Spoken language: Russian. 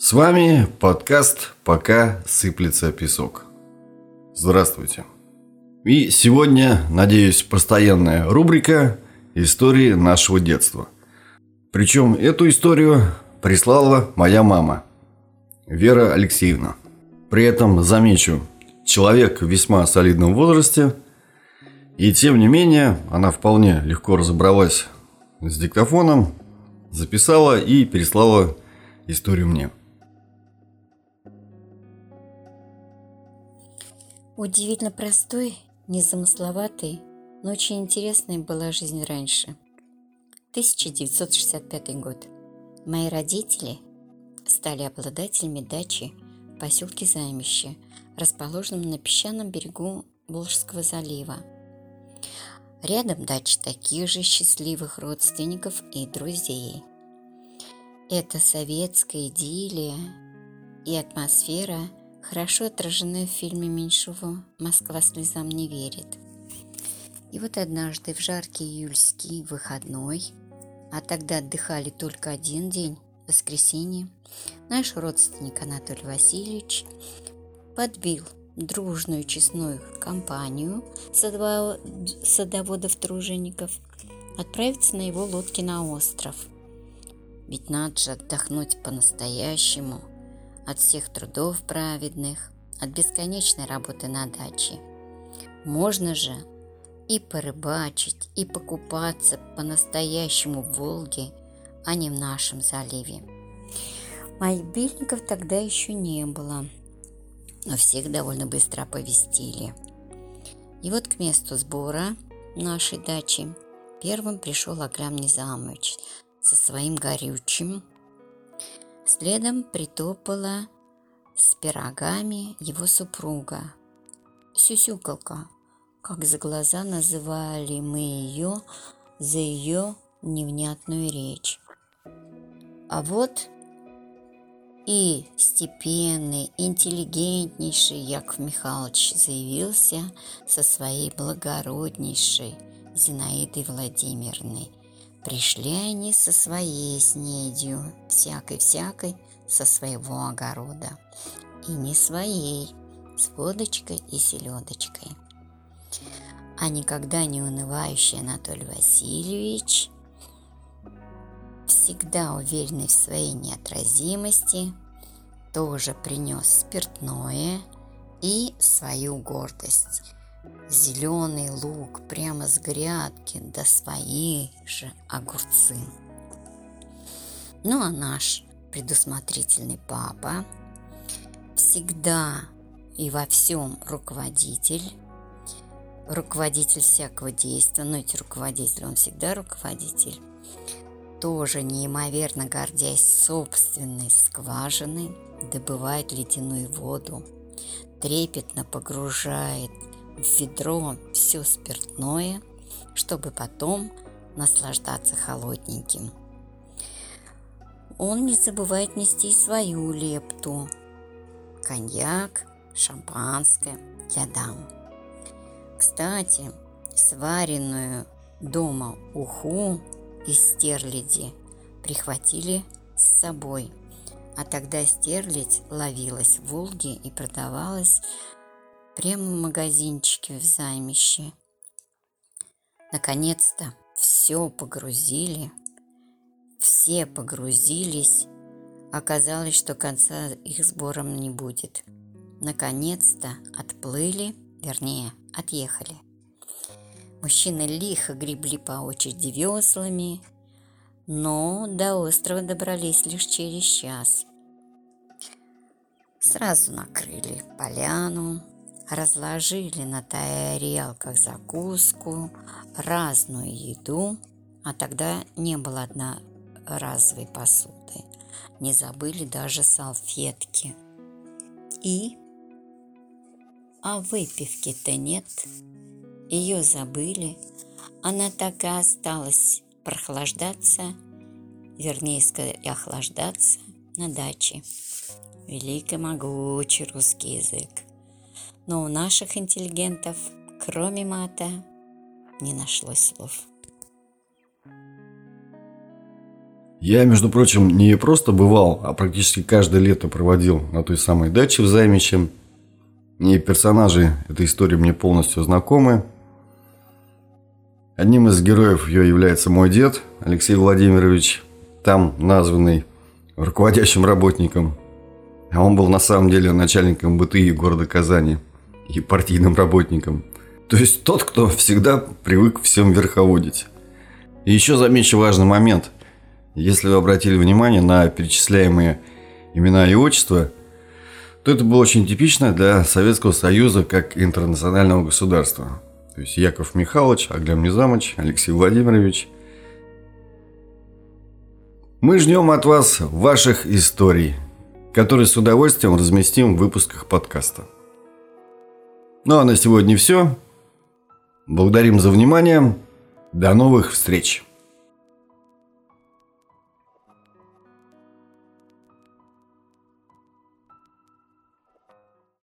С вами подкаст «Пока сыплется песок». Здравствуйте. И сегодня, надеюсь, постоянная рубрика «Истории нашего детства». Причем эту историю прислала моя мама, Вера Алексеевна. При этом, замечу, человек в весьма солидном возрасте, и тем не менее она вполне легко разобралась с диктофоном, записала и переслала историю мне. Удивительно простой, незамысловатый, но очень интересной была жизнь раньше. 1965 год. Мои родители стали обладателями дачи в поселке Займище, расположенном на песчаном берегу Волжского залива. Рядом дачи таких же счастливых родственников и друзей. Это советская идиллия и атмосфера – хорошо отражены в фильме Меньшова «Москва слезам не верит». И вот однажды в жаркий июльский выходной, а тогда отдыхали только один день, воскресенье, наш родственник Анатолий Васильевич подбил дружную честную компанию садоводов-тружеников отправиться на его лодке на остров. Ведь надо же отдохнуть по-настоящему – от всех трудов праведных, от бесконечной работы на даче. Можно же и порыбачить, и покупаться по-настоящему в Волге, а не в нашем заливе. Мобильников тогда еще не было, но всех довольно быстро оповестили. И вот к месту сбора нашей дачи первым пришел Аглям Низамович со своим горючим, Следом притопала с пирогами его супруга. Сюсюкалка, как за глаза называли мы ее за ее невнятную речь. А вот и степенный, интеллигентнейший Яков Михайлович заявился со своей благороднейшей Зинаидой Владимировной Пришли они со своей снедью, всякой-всякой, со своего огорода. И не своей, с водочкой и селедочкой. А никогда не унывающий Анатолий Васильевич, всегда уверенный в своей неотразимости, тоже принес спиртное и свою гордость – зеленый лук прямо с грядки, да свои же огурцы. Ну а наш предусмотрительный папа всегда и во всем руководитель, руководитель всякого действия, но эти руководители, он всегда руководитель, тоже неимоверно гордясь собственной скважиной, добывает ледяную воду, трепетно погружает в ведро все спиртное, чтобы потом наслаждаться холодненьким. Он не забывает нести свою лепту. Коньяк, шампанское для дам. Кстати, сваренную дома уху из стерляди прихватили с собой. А тогда стерлядь ловилась в Волге и продавалась прямо в магазинчике в займище. Наконец-то все погрузили, все погрузились. Оказалось, что конца их сбором не будет. Наконец-то отплыли, вернее, отъехали. Мужчины лихо гребли по очереди веслами, но до острова добрались лишь через час. Сразу накрыли поляну, разложили на тарелках закуску, разную еду, а тогда не было одноразовой посуды. Не забыли даже салфетки. И? А выпивки-то нет. Ее забыли. Она так и осталась прохлаждаться, вернее сказать, охлаждаться на даче. Великий могучий русский язык. Но у наших интеллигентов, кроме мата, не нашлось слов. Я, между прочим, не просто бывал, а практически каждое лето проводил на той самой даче в Займиче. И персонажи этой истории мне полностью знакомы. Одним из героев ее является мой дед, Алексей Владимирович, там названный руководящим работником. А он был на самом деле начальником БТИ города Казани и партийным работником. То есть тот, кто всегда привык всем верховодить. И еще замечу важный момент. Если вы обратили внимание на перечисляемые имена и отчества, то это было очень типично для Советского Союза как интернационального государства. То есть Яков Михайлович, Аглям Низамович, Алексей Владимирович. Мы ждем от вас ваших историй, которые с удовольствием разместим в выпусках подкаста. Ну а на сегодня все. Благодарим за внимание. До новых встреч!